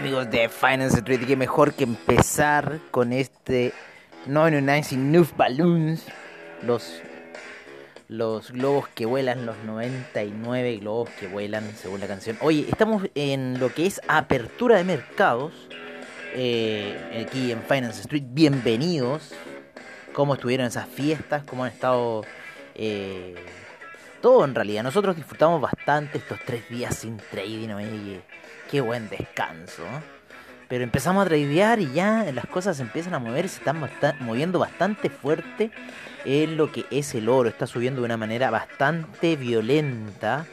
Amigos de Finance Street, qué mejor que empezar con este 99 Noof Balloons, los, los globos que vuelan, los 99 globos que vuelan según la canción. Oye, estamos en lo que es apertura de mercados, eh, aquí en Finance Street, bienvenidos. ¿Cómo estuvieron esas fiestas? ¿Cómo han estado? Eh, todo en realidad. Nosotros disfrutamos bastante estos tres días sin trading. Oye, qué buen descanso. Pero empezamos a tradear y ya las cosas empiezan a mover, se están moviendo bastante fuerte en lo que es el oro. Está subiendo de una manera bastante violenta.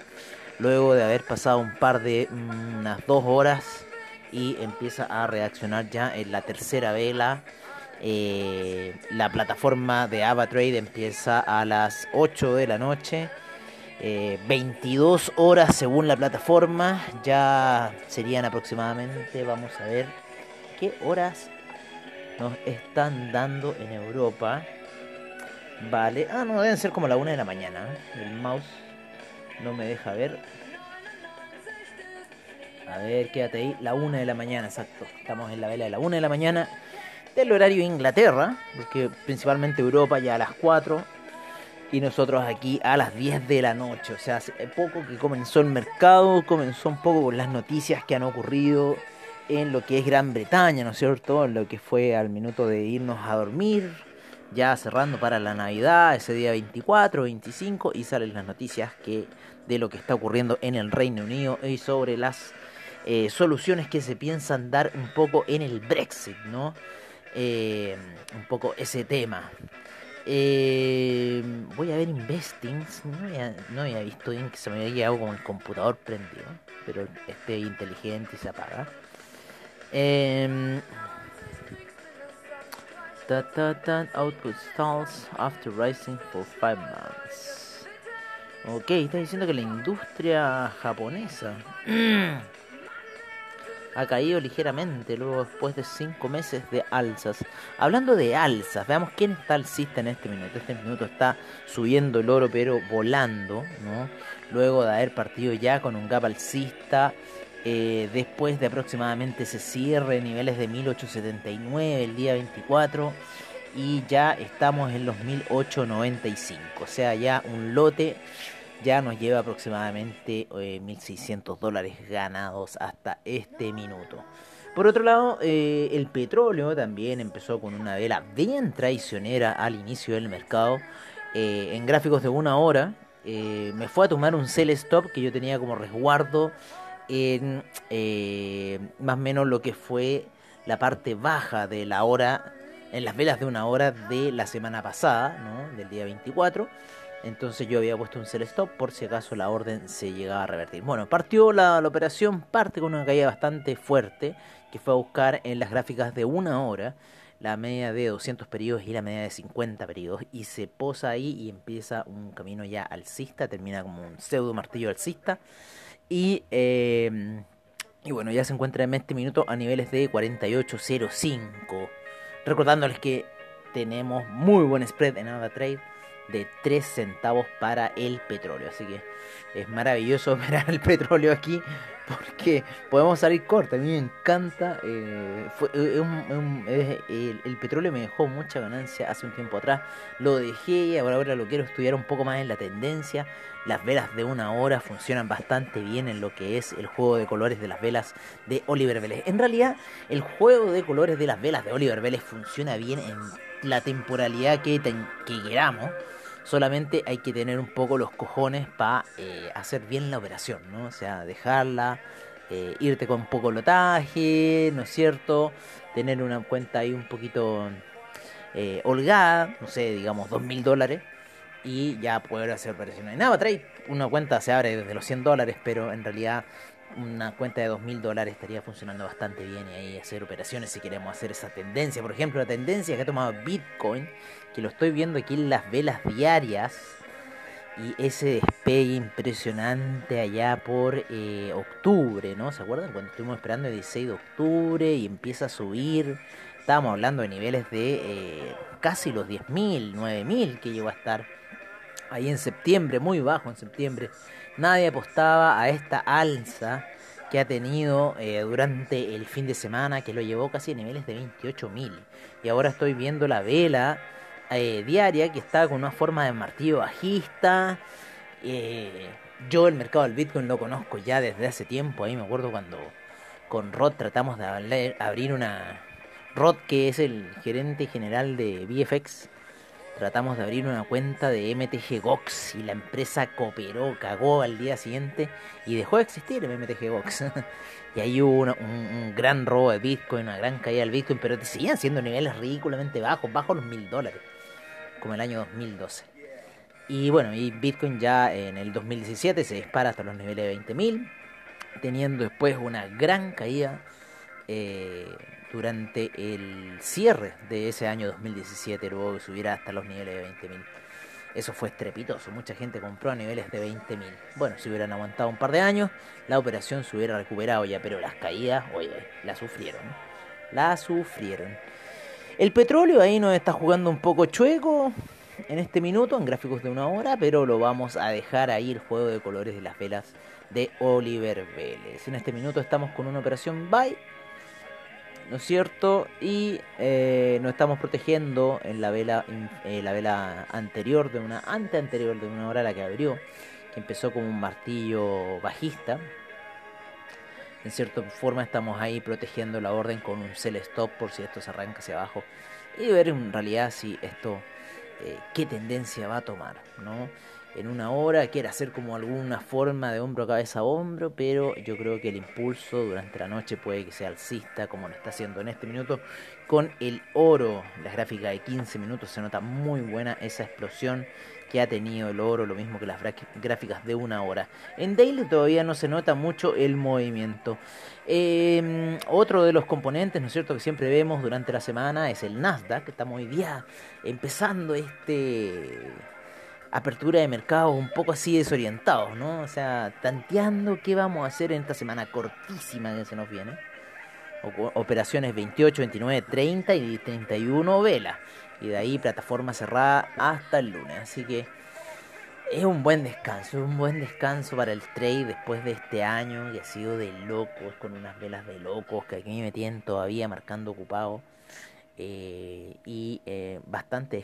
Luego de haber pasado un par de mm, unas dos horas y empieza a reaccionar ya en la tercera vela. Eh, la plataforma de AvaTrade empieza a las 8 de la noche 22 eh, horas según la plataforma. Ya serían aproximadamente, vamos a ver qué horas nos están dando en Europa. Vale, ah, no, deben ser como la una de la mañana. ¿eh? El mouse no me deja ver. A ver, quédate ahí. La una de la mañana, exacto. Estamos en la vela de la una de la mañana del horario Inglaterra, porque principalmente Europa ya a las 4 y nosotros aquí a las 10 de la noche. O sea, hace poco que comenzó el mercado, comenzó un poco con las noticias que han ocurrido en lo que es Gran Bretaña, ¿no es cierto? En lo que fue al minuto de irnos a dormir, ya cerrando para la Navidad, ese día 24, 25, y salen las noticias que de lo que está ocurriendo en el Reino Unido y sobre las eh, soluciones que se piensan dar un poco en el Brexit, ¿no? Eh, un poco ese tema. Eh, voy a ver Investings. No había, visto bien que se me había quedado con el computador prendido. Pero esté inteligente y se apaga. Eh, output stalls after rising for 5 months. Ok, está diciendo que la industria japonesa ha caído ligeramente luego después de cinco meses de alzas. Hablando de alzas, veamos quién está alcista en este minuto. Este minuto está subiendo el oro pero volando, ¿no? Luego de haber partido ya con un gap alcista. Eh, después de aproximadamente ese cierre, niveles de 1879 el día 24 y ya estamos en los 1895, o sea ya un lote ya nos lleva aproximadamente 1.600 eh, dólares ganados hasta este minuto. Por otro lado, eh, el petróleo también empezó con una vela bien traicionera al inicio del mercado. Eh, en gráficos de una hora, me fue a tomar un sell stop que yo tenía como resguardo en más o menos lo que fue la parte baja de la hora, en las velas de una hora de la semana pasada, del día 24. Entonces yo había puesto un sell stop por si acaso la orden se llegaba a revertir. Bueno, partió la, operación, parte con una caída bastante fuerte, que fue a buscar en las gráficas de una hora la media de 200 periodos y la media de 50 periodos y se posa ahí y empieza un camino ya alcista, termina como un pseudo martillo alcista y, eh, y bueno, ya se encuentra en este minuto a niveles de 48.05 recordándoles que tenemos muy buen spread en AvaTrade de 3 centavos para el petróleo. Así que es maravilloso ver el petróleo aquí porque podemos salir corta. A mí me encanta. Eh, el, petróleo me dejó mucha ganancia hace un tiempo atrás. Lo dejé y ahora, ahora lo quiero estudiar un poco más en la tendencia. Las velas de una hora funcionan bastante bien en lo que es el juego de colores de las velas de Oliver Vélez. En realidad, el juego de colores de las velas de Oliver Vélez funciona bien en la temporalidad que, que queramos. Solamente hay que tener un poco los cojones para eh, hacer bien la operación, ¿no? O sea, dejarla, eh, irte con poco lotaje, ¿no es cierto? Tener una cuenta ahí un poquito eh, holgada, no sé, digamos dos mil dólares, y ya poder hacer operaciones. Nada, trae una cuenta se abre desde los 100 dólares, pero en realidad una cuenta de 2.000 dólares estaría funcionando bastante bien y ahí hacer operaciones si queremos hacer esa tendencia. Por ejemplo, la tendencia que ha tomado Bitcoin, que lo estoy viendo aquí en las velas diarias y ese despegue impresionante allá por eh, octubre, ¿no? ¿Se acuerdan? Cuando estuvimos esperando el 16 de octubre y empieza a subir. Estábamos hablando de niveles de eh, casi los 10.000, 9.000 que llegó a estar ahí en septiembre, muy bajo en septiembre. Nadie apostaba a esta alza que ha tenido eh, durante el fin de semana, que lo llevó casi a niveles de 28.000. Y ahora estoy viendo la vela eh, diaria que está con una forma de martillo bajista. Eh, yo el mercado del Bitcoin lo conozco ya desde hace tiempo. Ahí me acuerdo cuando con Rod tratamos de abrir una... Rod que es el gerente general de VFX tratamos de abrir una cuenta de MTG Gox y la empresa cooperó, cagó al día siguiente y dejó de existir MTG Gox. y ahí hubo un, gran robo de Bitcoin, una gran caída del Bitcoin, pero te seguían siendo niveles ridículamente bajos, bajos los mil dólares, como el año 2012. Y bueno, y Bitcoin ya en el 2017 se dispara hasta los niveles de 20.000, teniendo después una gran caída. Eh, durante el cierre de ese año 2017, luego que subiera hasta los niveles de 20.000. Eso fue estrepitoso, mucha gente compró a niveles de 20.000. Bueno, si hubieran aguantado un par de años, la operación se hubiera recuperado ya, pero las caídas, oye, la sufrieron. La sufrieron. El petróleo ahí nos está jugando un poco chueco en este minuto, en gráficos de una hora, pero lo vamos a dejar ahí el juego de colores de las velas de Oliver Vélez. En este minuto estamos con una operación buy ¿no es cierto? Y eh, nos estamos protegiendo en la vela, eh, la vela anterior, de una ante anterior de una hora la que abrió, que empezó como un martillo bajista. En cierta forma estamos ahí protegiendo la orden con un sell stop por si esto se arranca hacia abajo y ver en realidad si esto eh, qué tendencia va a tomar, ¿no? En una hora, quiere hacer como alguna forma de hombro a cabeza a hombro, pero yo creo que el impulso durante la noche puede que sea alcista, como lo está haciendo en este minuto, con el oro. La gráfica de 15 minutos se nota muy buena esa explosión que ha tenido el oro, lo mismo que las gráficas de una hora. En Daily todavía no se nota mucho el movimiento. Em, otro de los componentes, ¿no es cierto?, que siempre vemos durante la semana es el Nasdaq, que estamos hoy día empezando este apertura de mercado un poco así desorientados, ¿no? O sea, tanteando qué vamos a hacer en esta semana cortísima que se nos viene. operaciones 28, 29, 30 y 31 vela. Y de ahí plataforma cerrada hasta el lunes. Así que es un buen descanso, un buen descanso para el trade después de este año que ha sido de locos, con unas velas de locos que aquí me tienen todavía marcando ocupado. Eh, y eh, bastante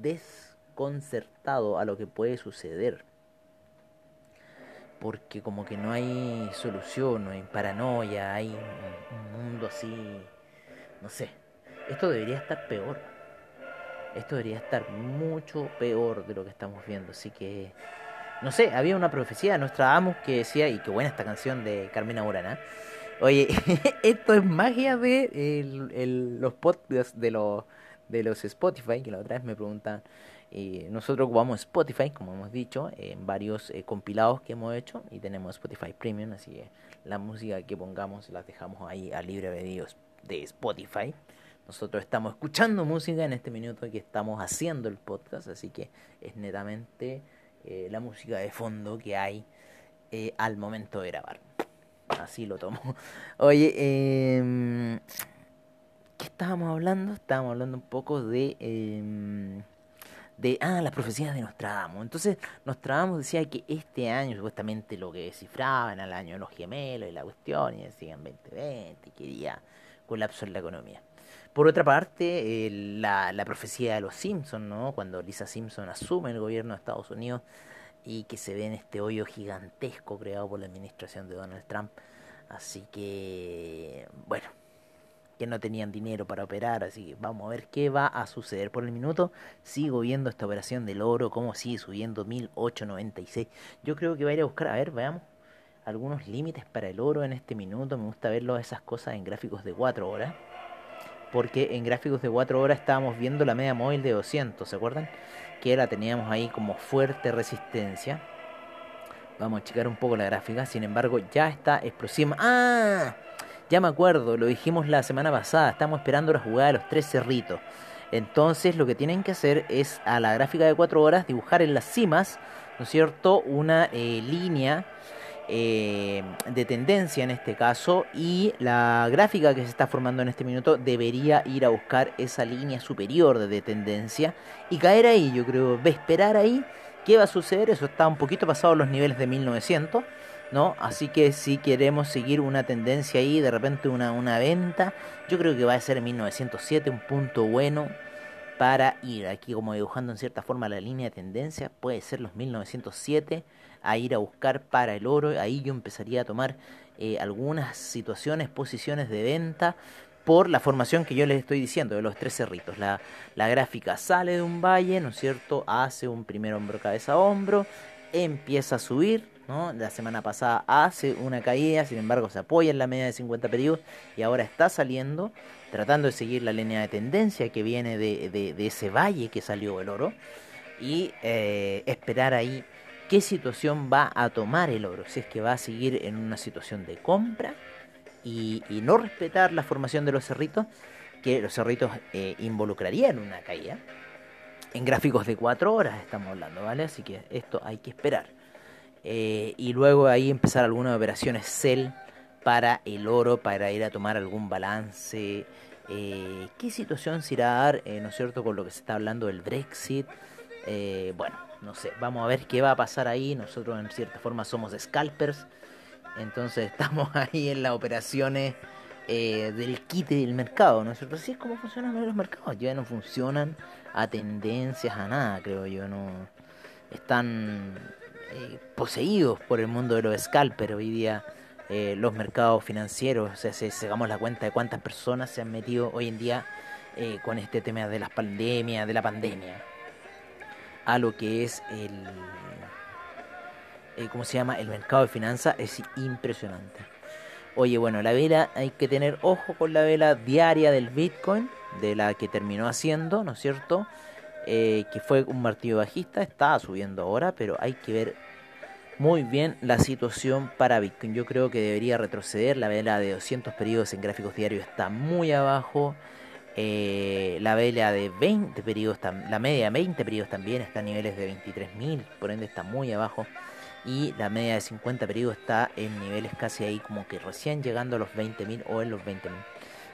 des concertado a lo que puede suceder. Porque como que no hay solución, no hay paranoia, hay un, mundo así, no sé. Esto debería estar peor. Esto debería estar mucho peor de lo que estamos viendo. Así que, no sé, había una profecía de nuestra Amos que decía, y qué buena esta canción de Carmena Burana. Oye, esto es magia de los podcasts de los, de los Spotify, que la otra vez me preguntan eh, nosotros ocupamos Spotify, como hemos dicho, en varios eh, compilados que hemos hecho y tenemos Spotify Premium, así que la música que pongamos la dejamos ahí a libre videos de Spotify. Nosotros estamos escuchando música en este minuto que estamos haciendo el podcast, así que es netamente eh, la música de fondo que hay al momento de grabar. Así lo tomo. Oye, eh, ¿qué estábamos hablando? Estábamos hablando un poco de... De, ah, las profecías de Nostradamus. Entonces, Nostradamus decía que este año, supuestamente lo que descifraban al año de los gemelos y la cuestión, y decían 2020, que iría colapso en la economía. Por otra parte, la, la, profecía de los Simpsons, ¿no? Cuando Lisa Simpson asume el gobierno de Estados Unidos y que se ve en este hoyo gigantesco creado por la administración de Donald Trump. Así que, bueno, que no tenían dinero para operar, así que vamos a ver qué va a suceder. Por el minuto sigo viendo esta operación del oro, cómo sigue subiendo 1896. Yo creo que va a ir a buscar, a ver, veamos algunos límites para el oro en este minuto. Me gusta verlo esas cosas en gráficos de 4 horas. Porque en gráficos de 4 horas estábamos viendo la media móvil de 200, ¿se acuerdan? Que la teníamos ahí como fuerte resistencia. Vamos a checar un poco la gráfica, sin embargo ya está explosiva. ¡Ah! Ya me acuerdo, lo dijimos la semana pasada, estamos esperando la jugada de los tres cerritos. Entonces lo que tienen que hacer es a la gráfica de 4 horas dibujar en las cimas, ¿no es cierto?, una eh, línea eh, de tendencia en este caso y la gráfica que se está formando en este minuto debería ir a buscar esa línea superior de tendencia y caer ahí, yo creo, esperar ahí qué va a suceder, eso está un poquito pasado los niveles de 1900 ¿no? Así que si queremos seguir una tendencia ahí, de repente una, una venta, yo creo que va a ser en 1907 un punto bueno para ir aquí como dibujando en cierta forma la línea de tendencia, puede ser los 1907 a ir a buscar para el oro, ahí yo empezaría a tomar eh, algunas situaciones, posiciones de venta por la formación que yo les estoy diciendo de los tres cerritos. La, la gráfica sale de un valle, ¿no es cierto? Hace un primer hombro, cabeza, hombro, empieza a subir, La semana pasada hace una caída, sin embargo se apoya en la media de 50 periodos y ahora está saliendo, tratando de seguir la línea de tendencia que viene de, de, ese valle que salió el oro y eh, esperar ahí qué situación va a tomar el oro, si es que va a seguir en una situación de compra y, no respetar la formación de los cerritos, que los cerritos eh, involucrarían una caída. En gráficos de 4 horas estamos hablando, ¿vale? Así que esto hay que esperar. Eh, y luego ahí empezar algunas operaciones sell para el oro, para ir a tomar algún balance. Eh, ¿Qué situación se irá a dar, ¿no es cierto?, con lo que se está hablando del Brexit. bueno, no sé, vamos a ver qué va a pasar ahí. Nosotros en cierta forma somos scalpers entonces estamos ahí en las operaciones eh, del quite del mercado, ¿no? Así es como funcionan los mercados, ya no funcionan a tendencias, a nada, creo yo, no están eh, poseídos por el mundo de los scalpers hoy día. Eh, los mercados financieros, o sea, si sacamos la cuenta de cuántas personas se han metido hoy en día con este tema de las pandemias, de la pandemia, a lo que es el, eh, ¿cómo se llama? El mercado de finanzas es impresionante. Oye, bueno, la vela, hay que tener ojo con la vela diaria del Bitcoin, de la que terminó haciendo, ¿no es cierto? Eh, que fue un martillo bajista, está subiendo ahora, pero hay que ver muy bien la situación para Bitcoin. Yo creo que debería retroceder, la vela de 200 periodos en gráficos diarios está muy abajo. Eh, la vela de 20 periodos, la media de 20 periodos también está a niveles de 23.000, por ende está muy abajo y la media de 50 periodos está en niveles casi ahí como que recién llegando a los 20.000 o en los 20.000.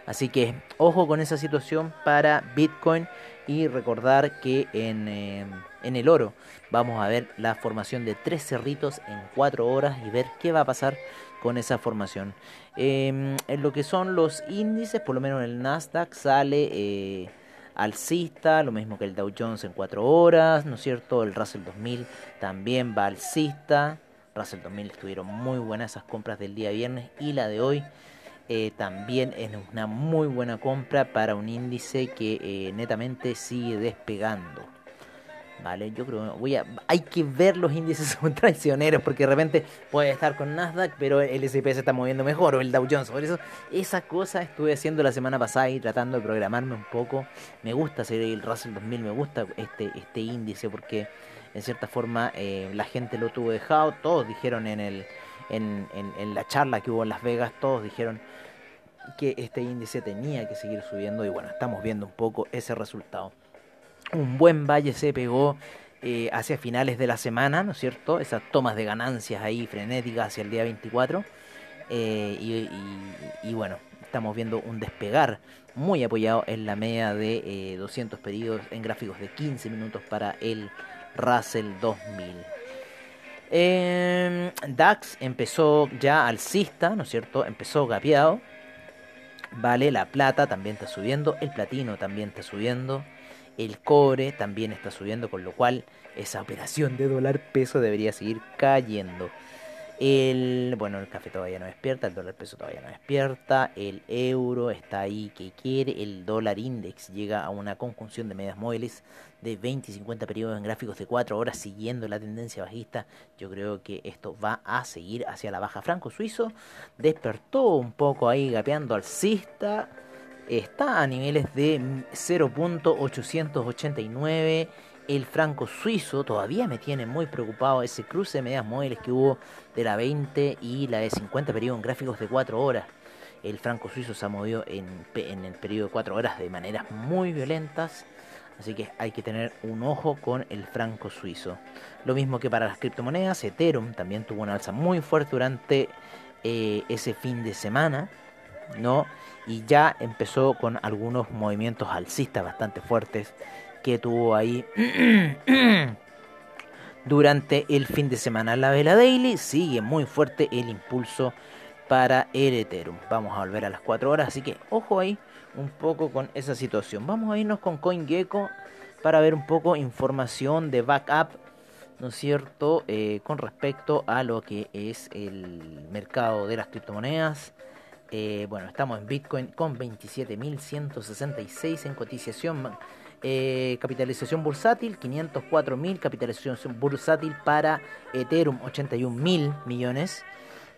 Así que ojo con esa situación para Bitcoin y recordar que en, eh, en, el oro vamos a ver la formación de tres cerritos en 4 horas y ver qué va a pasar con esa formación. Em, en lo que son los índices, por lo menos el Nasdaq sale... Eh, alcista, lo mismo que el Dow Jones en 4 horas, ¿no es cierto? El Russell 2000 también va alcista. Russell 2000 estuvieron muy buenas esas compras del día viernes y la de hoy eh, también es una muy buena compra para un índice que eh, netamente sigue despegando. Vale, yo creo voy a hay que ver los índices traicioneros porque de repente puede estar con Nasdaq, pero el S&P se está moviendo mejor o el Dow Jones, por eso esa cosa estuve haciendo la semana pasada y tratando de programarme un poco. Me gusta hacer el Russell 2000, me gusta este este índice porque en cierta forma eh, la gente lo tuvo dejado, todos dijeron en el en, en, la charla que hubo en Las Vegas, todos dijeron que este índice tenía que seguir subiendo y bueno, estamos viendo un poco ese resultado un buen valle se pegó eh, hacia finales de la semana, ¿no es cierto? Esas tomas de ganancias ahí frenéticas hacia el día 24. Eh, y, bueno, estamos viendo un despegar muy apoyado en la media de 200 eh, pedidos en gráficos de 15 minutos para el Russell 2000. Em, DAX empezó ya alcista, ¿no es cierto? Empezó gapeado. Vale, la plata también está subiendo, el platino también está subiendo. El cobre también está subiendo, con lo cual esa operación de dólar peso debería seguir cayendo. El, bueno, el café todavía no despierta, el dólar peso todavía no despierta, el euro está ahí que quiere, el dólar index llega a una conjunción de medias móviles de 20 y 50 periodos en gráficos de 4 horas siguiendo la tendencia bajista. Yo creo que esto va a seguir hacia la baja. Franco Suizo despertó un poco ahí gapeando alcista está a niveles de 0.889. El franco suizo todavía me tiene muy preocupado ese cruce de medidas móviles que hubo de la 20 y la de 50 periodo en gráficos de 4 horas. El franco suizo se ha movido en, en el periodo de 4 horas de maneras muy violentas. Así que hay que tener un ojo con el franco suizo. Lo mismo que para las criptomonedas, Ethereum también tuvo una alza muy fuerte durante eh, ese fin de semana. ¿no? y ya empezó con algunos movimientos alcistas bastante fuertes que tuvo ahí durante el fin de semana. La vela daily sigue muy fuerte el impulso para el Ethereum. Vamos a volver a las 4 horas, así que ojo ahí un poco con esa situación. Vamos a irnos con CoinGecko para ver un poco información de backup, ¿no es cierto?, eh, con respecto a lo que es el mercado de las criptomonedas. Eh, bueno, estamos en Bitcoin con 27.166 en cotización. Eh, capitalización bursátil 504.000, capitalización bursátil para Ethereum 81.000 millones.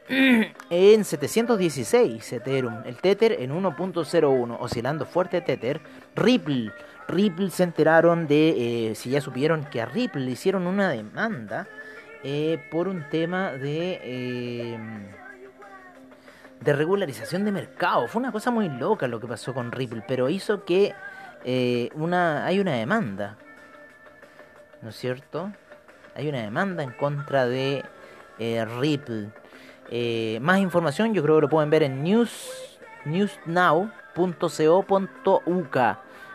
En 716 Ethereum, el Tether en 1.01, oscilando fuerte Tether. Ripple, Ripple se enteraron de, eh, si ya supieron que a Ripple le hicieron una demanda eh, por un tema de de regularización de mercado. Fue una cosa muy loca lo que pasó con Ripple, pero hizo que eh, una, hay una demanda, ¿no es cierto? Hay una demanda en contra de eh, Ripple. Eh, más información yo creo que lo pueden ver en news, newsnow.co.uk.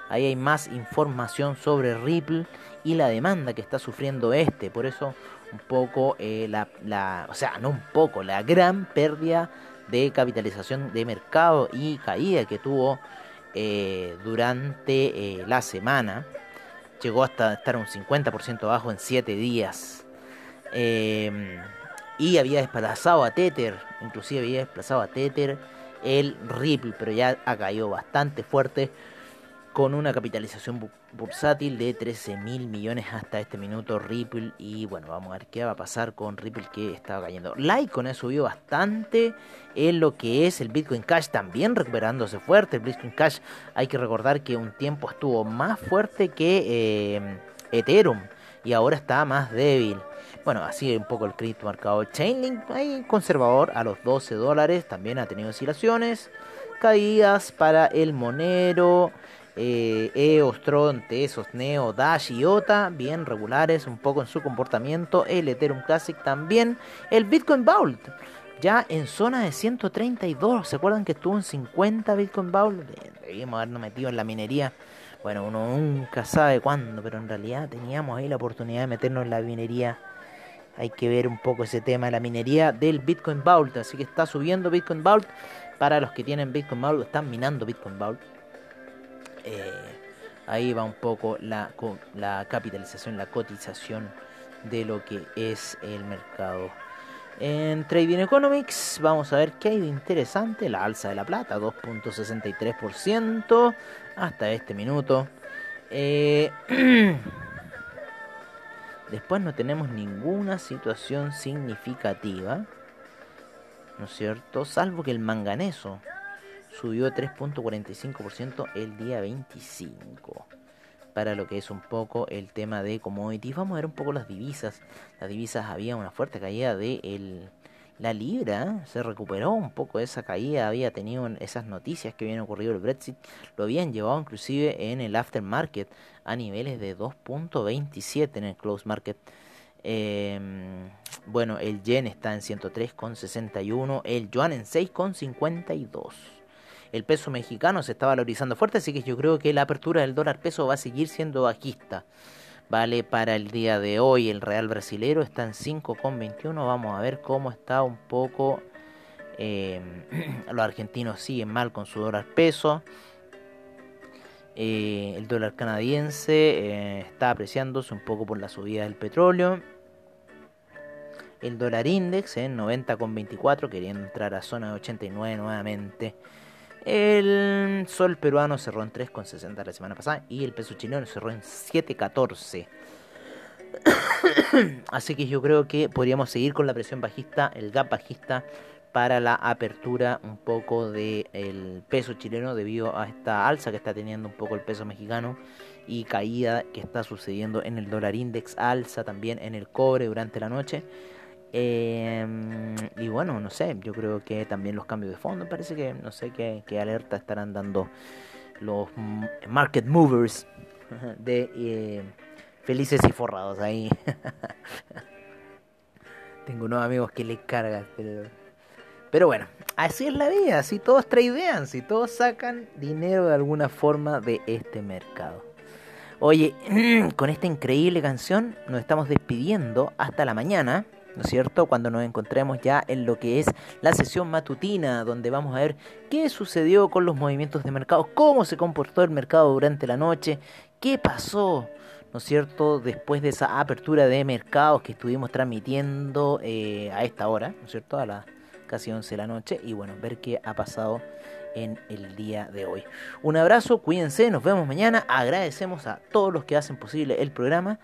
Ahí hay más información sobre Ripple y la demanda que está sufriendo este. Por eso un poco la, la, o sea, no un poco, la gran pérdida de capitalización de mercado y caída que tuvo eh, durante eh, la semana. Llegó hasta estar un 50% abajo en 7 días. Eh, y había desplazado a Tether, inclusive había desplazado a Tether el Ripple, pero ya ha caído bastante fuerte con una capitalización bursátil de 13 mil millones hasta este minuto Ripple. Y bueno vamos a ver qué va a pasar con Ripple que estaba cayendo. Litecoin ha subido bastante en lo que es el Bitcoin Cash también recuperándose fuerte. El Bitcoin Cash hay que recordar que un tiempo estuvo más fuerte que eh, Ethereum y ahora está más débil. Bueno, así un poco el cripto marcado Chainlink, ahí conservador a los 12 dólares, también ha tenido oscilaciones, caídas para el Monero, eh, EOS, Tron, Tesos, Neo, Dash y OTA, bien regulares un poco en su comportamiento. El Ethereum Classic también. El Bitcoin Vault, ya en zona de 132. ¿Se acuerdan que estuvo en 50 Bitcoin Vault? Debíamos habernos metido en la minería. Bueno, uno nunca sabe cuándo, pero en realidad teníamos ahí la oportunidad de meternos en la minería. Hay que ver un poco ese tema de la minería del Bitcoin Vault. Así que está subiendo Bitcoin Vault. Para los que tienen Bitcoin Vault, están minando Bitcoin Vault. Eh, ahí va un poco la, capitalización, la cotización de lo que es el mercado. En Trading Economics vamos a ver qué hay de interesante. La alza de la plata, 2.63% hasta este minuto. Eh, después no tenemos ninguna situación significativa. ¿No es cierto? Salvo que el manganeso subió 3.45% el día 25 para lo que es un poco el tema de commodities. Vamos a ver un poco las divisas. Las divisas había una fuerte caída de el, la libra, se recuperó un poco esa caída, había tenido esas noticias que habían ocurrido el Brexit, lo habían llevado inclusive en el aftermarket a niveles de 2.27 en el close market. Em, bueno, el yen está en 103,61, el yuan en 6,52 el peso mexicano se está valorizando fuerte, así que yo creo que la apertura del dólar peso va a seguir siendo bajista. Vale, para el día de hoy el real brasilero está en 5,21. Vamos a ver cómo está un poco. Eh, los argentinos siguen mal con su dólar peso. Eh, el dólar canadiense eh, está apreciándose un poco por la subida del petróleo. El dólar index en 90,24, queriendo entrar a zona de 89 nuevamente. El sol peruano cerró en 3,60 la semana pasada y el peso chileno cerró en 7,14. Así que yo creo que podríamos seguir con la presión bajista, el gap bajista para la apertura un poco del peso chileno debido a esta alza que está teniendo un poco el peso mexicano y caída que está sucediendo en el dólar index, alza también en el cobre durante la noche. Em, y bueno, no sé, yo creo que también los cambios de fondo, parece que no sé qué, alerta estarán dando los market movers de eh, felices y forrados ahí. Tengo unos amigos que les cargan, pero, pero bueno, así es la vida, si todos tradean, si todos sacan dinero de alguna forma de este mercado. Oye, con esta increíble canción nos estamos despidiendo hasta la mañana. ¿No es cierto? Cuando nos encontremos ya en lo que es la sesión matutina, donde vamos a ver qué sucedió con los movimientos de mercado, cómo se comportó el mercado durante la noche, qué pasó, ¿no es cierto? Después de esa apertura de mercados que estuvimos transmitiendo eh, a esta hora, ¿no es cierto? A las casi 11 de la noche, y bueno, ver qué ha pasado en el día de hoy. Un abrazo, cuídense, nos vemos mañana, agradecemos a todos los que hacen posible el programa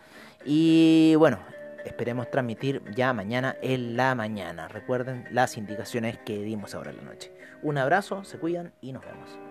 y bueno, esperemos transmitir ya mañana en la mañana. Recuerden las indicaciones que dimos ahora en la noche. Un abrazo, se cuidan y nos vemos.